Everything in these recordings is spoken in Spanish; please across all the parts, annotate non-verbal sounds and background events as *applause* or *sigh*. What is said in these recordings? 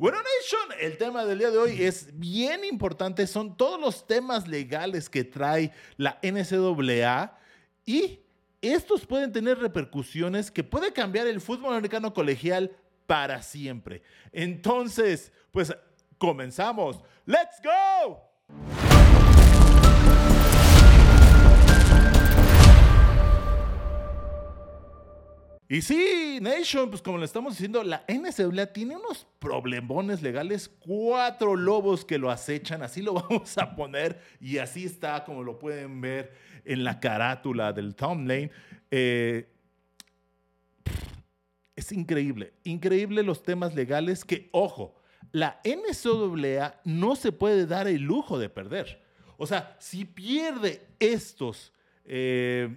Bueno, Nation, el tema del día de hoy es bien importante. Son todos los temas legales que trae la NCAA y estos pueden tener repercusiones que puede cambiar el fútbol americano colegial para siempre. Entonces, pues comenzamos. ¡Let's go! Y sí, Nation, pues como le estamos diciendo, la NCAA tiene unos problemones legales, cuatro lobos que lo acechan, así lo *laughs* vamos a poner, y así está, como lo pueden ver en la carátula del thumbnail. Eh, es increíble, increíble los temas legales que, ojo, la NCAA no se puede dar el lujo de perder. O sea, si pierde estos... Eh,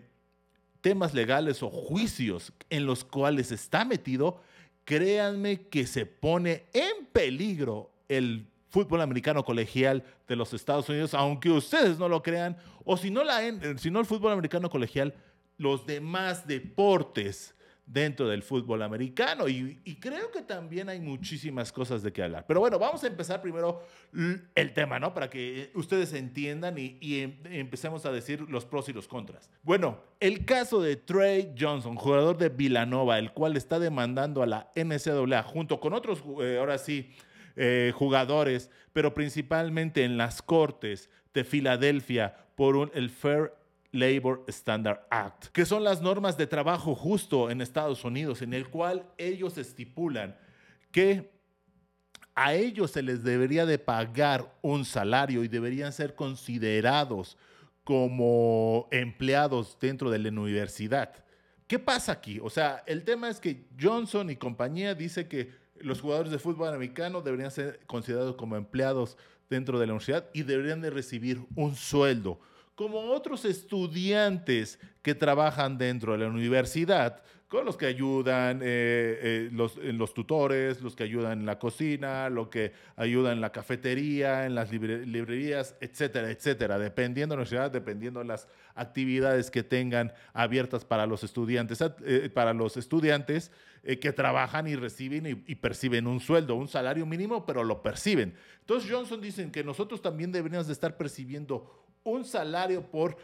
temas legales o juicios en los cuales está metido, créanme que se pone en peligro el fútbol americano colegial de los Estados Unidos, aunque ustedes no lo crean, o si no, la, si no el fútbol americano colegial, los demás deportes dentro del fútbol americano. Y, creo que también hay muchísimas cosas de qué hablar. Pero bueno, vamos a empezar primero el tema, ¿no? Para que ustedes entiendan y, em, empecemos a decir los pros y los contras. Bueno, el caso de Trey Johnson, jugador de Villanova, el cual está demandando a la NCAA junto con otros, eh, ahora sí, eh, jugadores, pero principalmente en las cortes de Filadelfia por un, el Fair Labor Standard Act, que son las normas de trabajo justo en Estados Unidos, en el cual ellos estipulan que a ellos se les debería de pagar un salario y deberían ser considerados como empleados dentro de la universidad. ¿Qué pasa aquí? O sea, el tema es que Johnson y compañía dice que los jugadores de fútbol americano deberían ser considerados como empleados dentro de la universidad y deberían de recibir un sueldo como otros estudiantes que trabajan dentro de la universidad, los que ayudan eh, eh, los, los, tutores, los que ayudan en la cocina, los que ayudan en la cafetería, en las librerías, etcétera, etcétera, dependiendo de la universidad, dependiendo de las actividades que tengan abiertas para los estudiantes, eh, para los estudiantes que trabajan y reciben y, y, perciben un sueldo, un salario mínimo, pero lo perciben. Entonces Johnson dicen que nosotros también deberíamos de estar percibiendo un salario por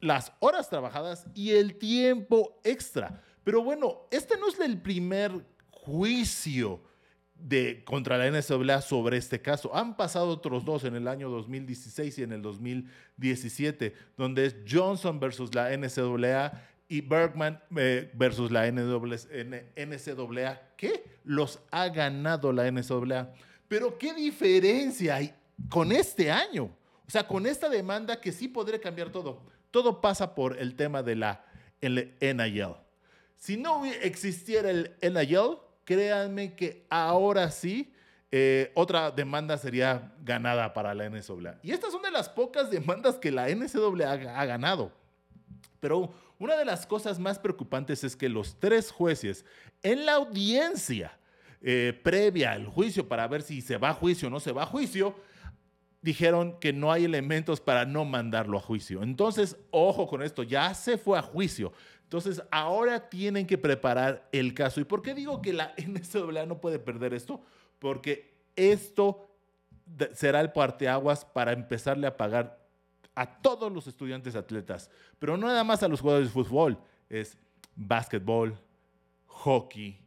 las horas trabajadas y el tiempo extra. Pero bueno, este no es el primer juicio de, contra la NCAA sobre este caso. Han pasado otros dos en el año 2016 y en el 2017, donde es Johnson versus la NCAA y Bergman eh, versus la NCAA, que los ha ganado la NCAA. Pero ¿qué diferencia hay con este año? O sea, con esta demanda que sí podría cambiar todo. Todo pasa por el tema de la NIL. Si no existiera el NIL, créanme que ahora sí eh, otra demanda sería ganada para la NCAA. Y estas son de las pocas demandas que la NCAA ha, ganado. Pero una de las cosas más preocupantes es que los tres jueces en la audiencia eh, previa al juicio para ver si se va a juicio o no se va a juicio, dijeron que no hay elementos para no mandarlo a juicio. Entonces, ojo con esto, ya se fue a juicio. Entonces, ahora tienen que preparar el caso. ¿Y por qué digo que la *laughs* NCAA no puede perder esto? Porque esto será el parteaguas para empezarle a pagar a todos los estudiantes atletas, pero no nada más a los jugadores de fútbol, es básquetbol, hockey,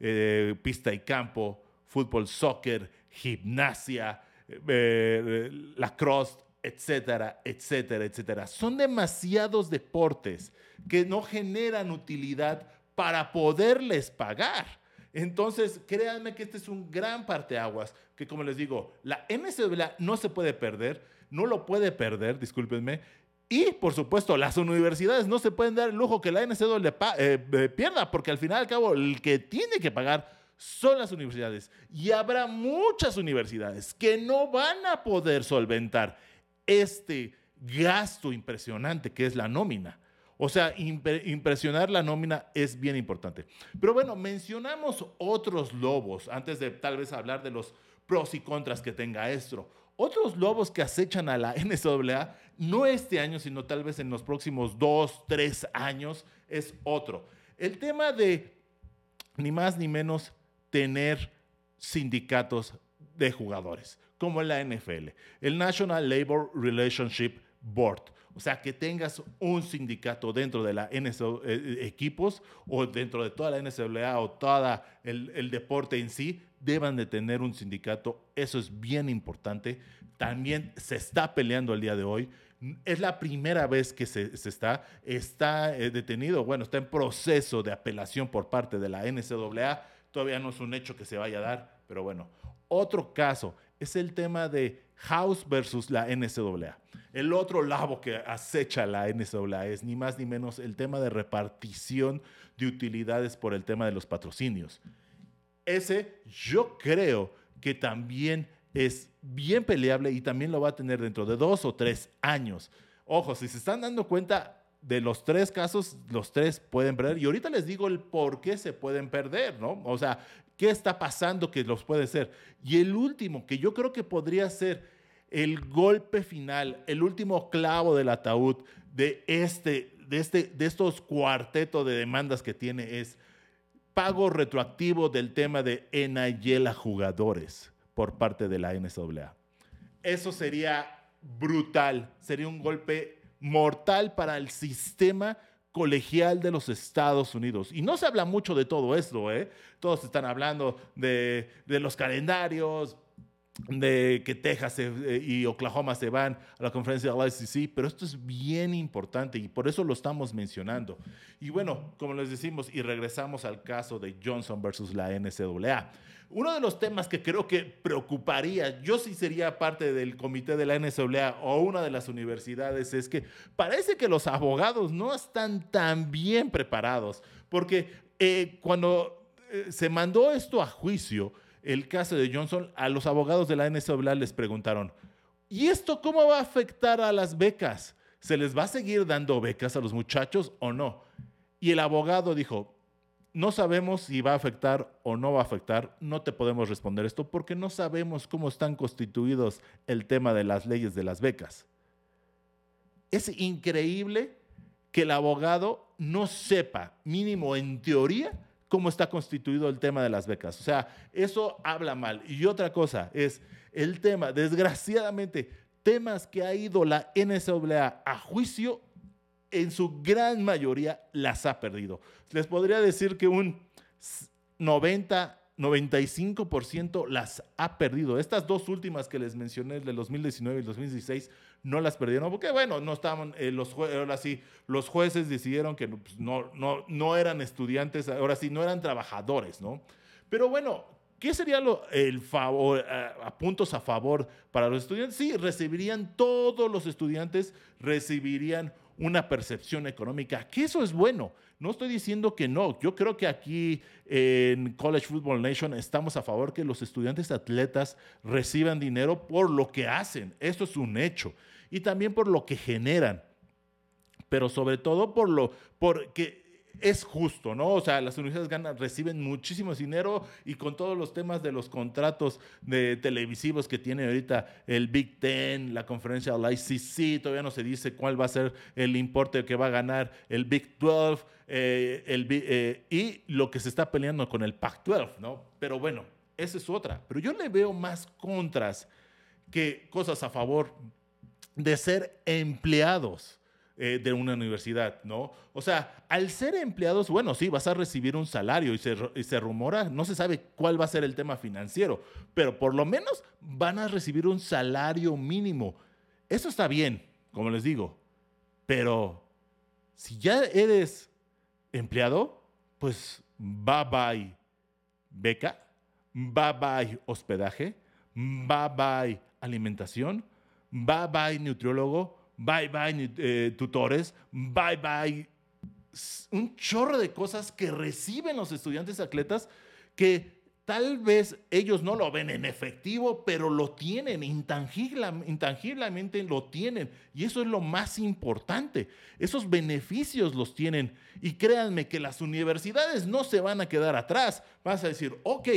eh, pista y campo, fútbol, soccer, gimnasia, eh, la cross, etcétera, etcétera, etcétera. Son demasiados deportes que no generan utilidad para poderles pagar. Entonces, créanme que este es un gran parteaguas, que como les digo, la NCAA no se puede perder, no lo puede perder, discúlpenme, y por supuesto, las universidades no se pueden dar el lujo que la NCAA eh, pierda, porque al final y al cabo, el que tiene que pagar son las universidades. Y habrá muchas universidades que no van a poder solventar este gasto impresionante que es la nómina. O sea, impresionar la nómina es bien importante. Pero bueno, mencionamos otros lobos antes de tal vez hablar de los pros y contras que tenga esto. Otros lobos que acechan a la *laughs* NCAA, no este año, sino tal vez en los próximos dos, tres años, es otro. El tema de ni más ni menos tener sindicatos de jugadores, como en la NFL, el National Labor Relationship Board. O sea, que tengas un sindicato dentro de la NCAA, eh, equipos o dentro de toda la NCAA o todo el, el, deporte en sí, deban de tener un sindicato. Eso es bien importante. También se está peleando el día de hoy. Es la primera vez que se, se está, está eh, detenido, bueno, está en proceso de apelación por parte de la NCAA. Todavía no es un hecho que se vaya a dar, pero bueno. Otro caso es el tema de House versus la NCAA. El otro lado que acecha la NCAA es ni más ni menos el tema de repartición de utilidades por el tema de los patrocinios. Ese yo creo que también es bien peleable y también lo va a tener dentro de dos o tres años. Ojo, si se están dando cuenta de los tres casos, los tres pueden perder. Y ahorita les digo el por qué se pueden perder, ¿no? O sea, qué está pasando que los puede ser. Y el último, que yo creo que podría ser el golpe final, el último clavo del ataúd de, este, de, este, de estos cuartetos de demandas que tiene es pago retroactivo del tema de NIL a jugadores por parte de la NCAA. Eso sería brutal, sería un golpe mortal para el sistema colegial de los Estados Unidos. Y no se habla mucho de todo esto, ¿eh? Todos están hablando de, de los calendarios, de que Texas y Oklahoma se van a la conferencia de la ICC, pero esto es bien importante y por eso lo estamos mencionando. Y bueno, como les decimos, y regresamos al caso de Johnson versus la NCAA. Uno de los temas que creo que preocuparía, yo sí sería parte del comité de la NCAA o una de las universidades, es que parece que los abogados no están tan bien preparados, porque eh, cuando eh, se mandó esto a juicio, el caso de Johnson, a los abogados de la NCAA les preguntaron, ¿y esto cómo va a afectar a las becas? ¿Se les va a seguir dando becas a los muchachos o no? Y el abogado dijo, no sabemos si va a afectar o no va a afectar, no te podemos responder esto porque no sabemos cómo están constituidos el tema de las leyes de las becas. Es increíble que el abogado no sepa, mínimo en teoría, cómo está constituido el tema de las becas. O sea, eso habla mal. Y otra cosa es el tema, desgraciadamente, temas que ha ido la NCAA a juicio, en su gran mayoría las ha perdido. Les podría decir que un 90, 95% las ha perdido. Estas dos últimas que les mencioné, de 2019 y 2016, no las perdieron porque, bueno, no estaban, eh, los, ahora sí, los jueces decidieron que pues, no, no, no eran estudiantes, ahora sí, no eran trabajadores, ¿no? Pero bueno, ¿Qué sería lo, el favor, a, puntos a favor para los estudiantes? Sí, recibirían, todos los estudiantes recibirían una percepción económica, que eso es bueno. No estoy diciendo que no. Yo creo que aquí en College Football Nation estamos a favor que los estudiantes atletas reciban dinero por lo que hacen. Eso es un hecho. Y también por lo que generan. Pero sobre todo por lo, porque es justo, ¿no? O sea, las universidades ganan, reciben muchísimo dinero y con todos los temas de los contratos de televisivos que tiene ahorita el Big Ten, la conferencia de la ICC, todavía no se dice cuál va a ser el importe que va a ganar el Big 12 eh, el, eh, y lo que se está peleando con el Pac-12, ¿no? Pero bueno, esa es otra. Pero yo le veo más contras que cosas a favor de ser empleados eh, de una universidad, ¿no? O sea, al ser empleados, bueno, sí, vas a recibir un salario y se, y se, rumora, no se sabe cuál va a ser el tema financiero, pero por lo menos van a recibir un salario mínimo. Eso está bien, como les digo, pero si ya eres empleado, pues bye bye beca, bye bye hospedaje, bye bye alimentación, bye bye nutriólogo, bye bye eh, tutores, bye bye un chorro de cosas que reciben los estudiantes atletas que tal vez ellos no lo ven en efectivo, pero lo tienen, intangiblemente lo tienen. Y eso es lo más importante. Esos beneficios los tienen. Y créanme que las universidades no se van a quedar atrás. Vas a decir, ok,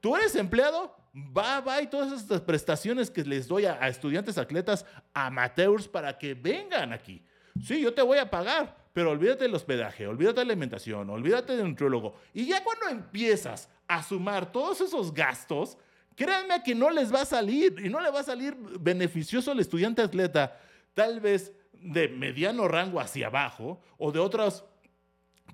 tú eres empleado, va, va y todas estas prestaciones que les doy a, estudiantes atletas amateurs para que vengan aquí. Sí, yo te voy a pagar, pero olvídate del hospedaje, olvídate de la alimentación, olvídate del nutriólogo. Y ya cuando empiezas a sumar todos esos gastos, créanme que no les va a salir y no le va a salir beneficioso al estudiante atleta, tal vez de mediano rango hacia abajo o de otros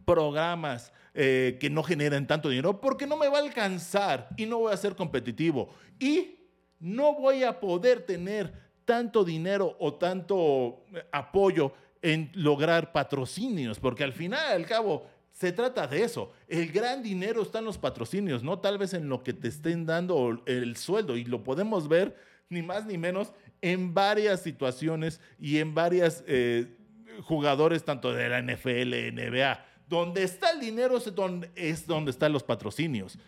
programas eh, que no generen tanto dinero porque no me va a alcanzar y no voy a ser competitivo y no voy a poder tener tanto dinero o tanto eh, apoyo en lograr patrocinios, porque al final, al cabo, se trata de eso. El gran dinero está en los patrocinios, no tal vez en lo que te estén dando el sueldo. Y lo podemos ver ni más ni menos en varias situaciones y en varios eh, jugadores, tanto de la NFL, NBA. Donde está el dinero es donde, es donde están los patrocinios,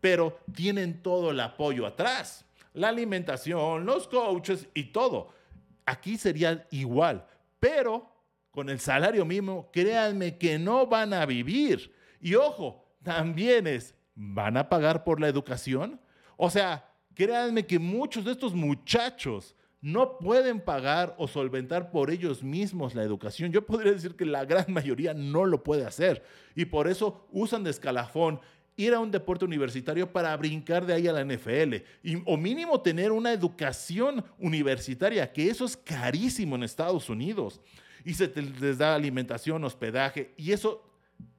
pero tienen todo el apoyo atrás. La alimentación, los coaches y todo. Aquí sería igual, pero con el salario mínimo, créanme que no van a vivir. Y ojo, también es, ¿van a pagar por la educación? O sea, créanme que muchos de estos muchachos no pueden pagar o solventar por ellos mismos la educación. Yo podría decir que la gran mayoría no lo puede hacer. Y por eso usan de escalafón ir a un deporte universitario para brincar de ahí a la NFL y, o mínimo tener una educación universitaria, que eso es carísimo en Estados Unidos. Y se les da alimentación, hospedaje, y eso,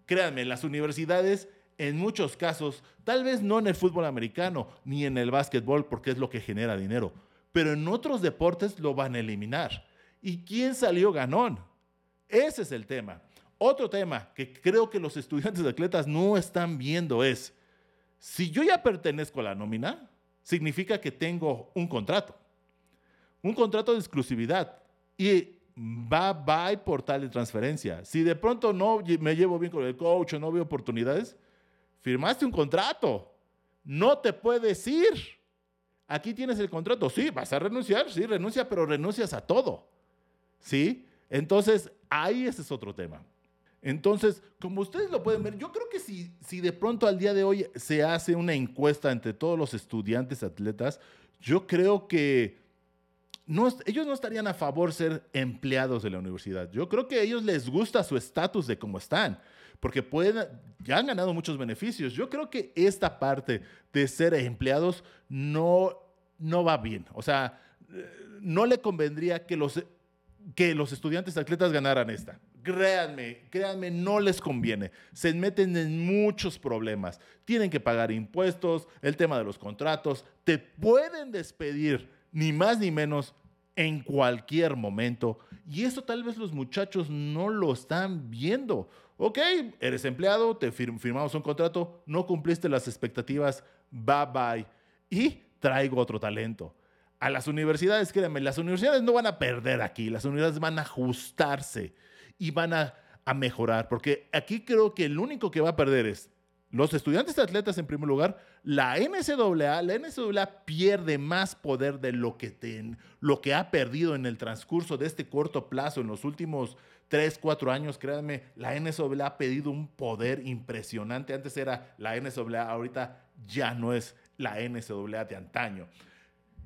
créanme, las universidades, en muchos casos, tal vez no en el fútbol americano ni en el básquetbol, porque es lo que genera dinero, pero en otros deportes lo van a eliminar. ¿Y quién salió ganón? Ese es el tema. Otro tema que creo que los estudiantes de atletas no están viendo es, si yo ya pertenezco a la nómina, significa que tengo un contrato, un contrato de exclusividad. Y va, va por tal de transferencia. Si de pronto no me llevo bien con el coach o no veo oportunidades, firmaste un contrato. No te puedes ir. Aquí tienes el contrato. Sí, vas a renunciar. Sí, renuncia, pero renuncias a todo. ¿Sí? Entonces, ahí ese es otro tema. Entonces, como ustedes lo pueden ver, yo creo que si, si de pronto al día de hoy se hace una encuesta entre todos los estudiantes atletas, yo creo que ellos no estarían a favor ser empleados de la universidad. Yo creo que a ellos les gusta su estatus de cómo están, porque pueden, ya han ganado muchos beneficios. Yo creo que esta parte de ser empleados no, no va bien. O sea, no le convendría que los, que los estudiantes atletas ganaran esta. Créanme, créanme, no les conviene. Se meten en muchos problemas. Tienen que pagar impuestos, el tema de los contratos, te pueden despedir ni más ni menos en cualquier momento. Y eso tal vez los muchachos no lo están viendo. Ok, eres empleado, te firmamos un contrato, no cumpliste las expectativas, bye bye. Y traigo otro talento. A las universidades, créanme, las universidades no van a perder aquí, las universidades van a ajustarse y van a, a mejorar, porque aquí creo que el único que va a perder es los estudiantes atletas en primer lugar, la NCAA, la NCAA pierde más poder de lo que, lo que ha perdido en el transcurso de este corto plazo, en los últimos 3, 4 años, créanme, la NCAA ha pedido un poder impresionante. Antes era la NCAA, ahorita ya no es la NCAA de antaño.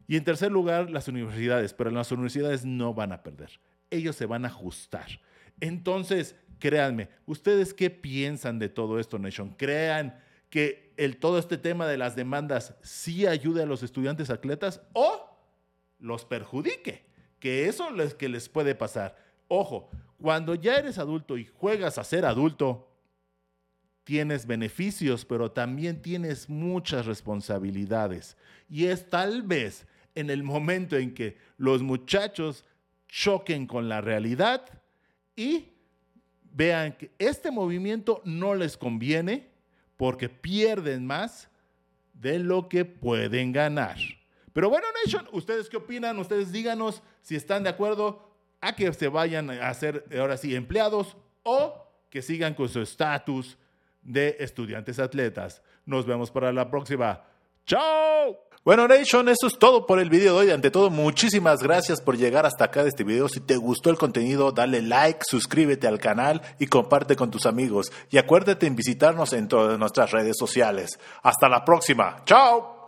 Y en tercer lugar, las universidades, pero las universidades no van a perder. Ellos se van a ajustar. Entonces, Créanme, ¿ustedes qué piensan de todo esto, Nation? ¿Crean que el, todo este tema de las demandas sí ayude a los estudiantes atletas o los perjudique? Que eso es que les puede pasar. Ojo, cuando ya eres adulto y juegas a ser adulto, tienes beneficios, pero también tienes muchas responsabilidades. Y es tal vez en el momento en que los muchachos choquen con la realidad y vean que este movimiento no les conviene porque pierden más de lo que pueden ganar. Pero bueno, Nation, ¿ustedes qué opinan? Ustedes díganos si están de acuerdo a que se vayan a hacer ahora sí empleados o que sigan con su estatus de estudiantes atletas. Nos vemos para la próxima. ¡Chao! Bueno, Nation, eso es todo por el video de hoy. Ante todo, muchísimas gracias por llegar hasta acá de este video. Si te gustó el contenido, dale like, suscríbete al canal y comparte con tus amigos. Y acuérdate en visitarnos en todas nuestras redes sociales. Hasta la próxima. ¡Chao!